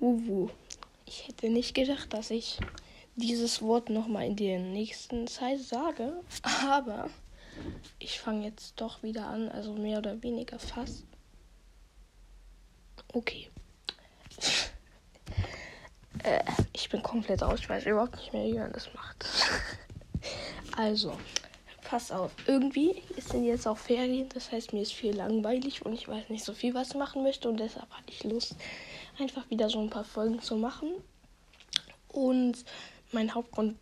Huwu. Ich hätte nicht gedacht, dass ich dieses Wort nochmal in der nächsten Zeit sage. Aber ich fange jetzt doch wieder an, also mehr oder weniger fast. Okay. äh, ich bin komplett aus. Ich weiß überhaupt nicht mehr, wie man das macht. also, pass auf. Irgendwie sind jetzt auch Ferien. Das heißt, mir ist viel langweilig und ich weiß nicht so viel, was ich machen möchte. Und deshalb hatte ich Lust, einfach wieder so ein paar Folgen zu machen. Und mein Hauptgrund,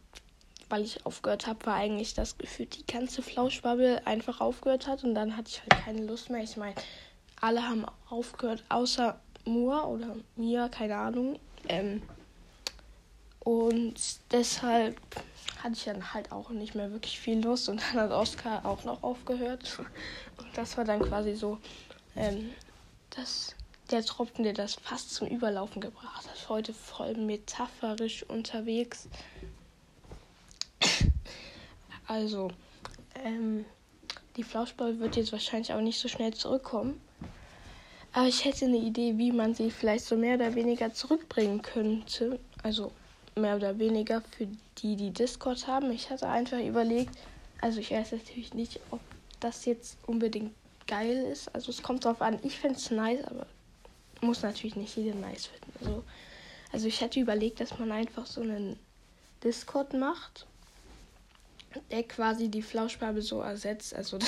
weil ich aufgehört habe, war eigentlich das Gefühl, die ganze Flauschbubble einfach aufgehört hat. Und dann hatte ich halt keine Lust mehr. Ich meine, alle haben aufgehört, außer Mua oder Mia, keine Ahnung. Ähm, und deshalb hatte ich dann halt auch nicht mehr wirklich viel Lust. Und dann hat Oscar auch noch aufgehört. Und das war dann quasi so ähm, das, der Tropfen, der das fast zum Überlaufen gebracht hat. Heute voll metaphorisch unterwegs. Also, ähm, die Flauschball wird jetzt wahrscheinlich auch nicht so schnell zurückkommen. Aber ich hätte eine Idee, wie man sie vielleicht so mehr oder weniger zurückbringen könnte. Also mehr oder weniger für die, die Discord haben. Ich hatte einfach überlegt, also ich weiß natürlich nicht, ob das jetzt unbedingt geil ist. Also es kommt drauf an. Ich finde es nice, aber muss natürlich nicht jeder nice finden. Also, also ich hätte überlegt, dass man einfach so einen Discord macht, der quasi die Flauschfarbe so ersetzt. Also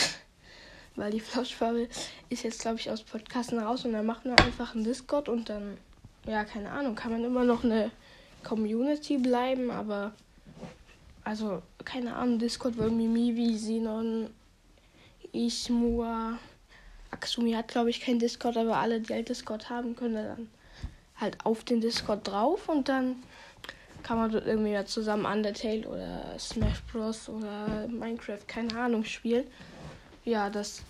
weil die Flauschfarbe ist jetzt, glaube ich, aus Podcasten raus und dann macht man einfach einen Discord und dann, ja, keine Ahnung, kann man immer noch eine Community bleiben, aber also, keine Ahnung, Discord, weil Mimivi, Sinon, Ishmua, Aksumi hat, glaube ich, kein Discord, aber alle, die halt Discord haben, können dann halt auf den Discord drauf und dann kann man dort irgendwie ja zusammen Undertale oder Smash Bros. oder Minecraft, keine Ahnung, spielen. Ja, das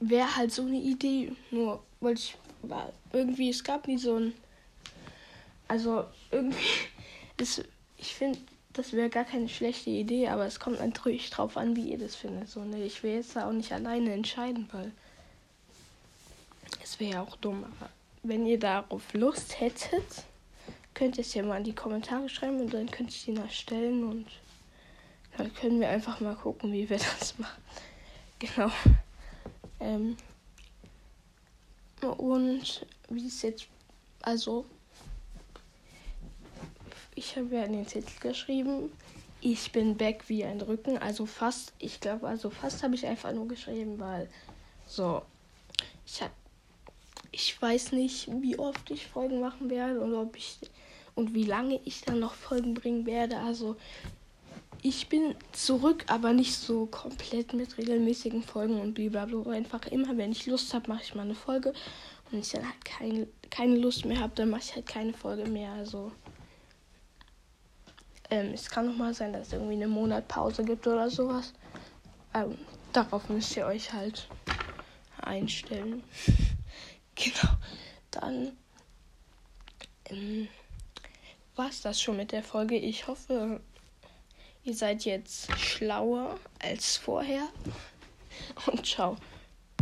wäre halt so eine Idee. Nur wollte ich, war irgendwie, es gab nie so ein. Also irgendwie, ist, ich finde, das wäre gar keine schlechte Idee, aber es kommt natürlich drauf an, wie ihr das findet. So, ne? Ich will jetzt da auch nicht alleine entscheiden, weil es wäre ja auch dumm. Aber wenn ihr darauf Lust hättet, könnt ihr es ja mal in die Kommentare schreiben und dann könnt ihr die erstellen und dann können wir einfach mal gucken, wie wir das machen. Genau. Ähm, und wie es jetzt, also ich habe ja in den Titel geschrieben, ich bin back wie ein Rücken. Also fast, ich glaube, also fast habe ich einfach nur geschrieben, weil so, ich habe, ich weiß nicht, wie oft ich Folgen machen werde und ob ich und wie lange ich dann noch Folgen bringen werde. Also ich bin zurück, aber nicht so komplett mit regelmäßigen Folgen und blablabla. Einfach immer, wenn ich Lust habe, mache ich mal eine Folge. Und wenn ich dann halt kein, keine Lust mehr habe, dann mache ich halt keine Folge mehr. Also ähm, es kann noch mal sein, dass es irgendwie eine Monatpause gibt oder sowas. Ähm, darauf müsst ihr euch halt einstellen. genau. Dann ähm, war es das schon mit der Folge. Ich hoffe, ihr seid jetzt schlauer als vorher. Und ciao.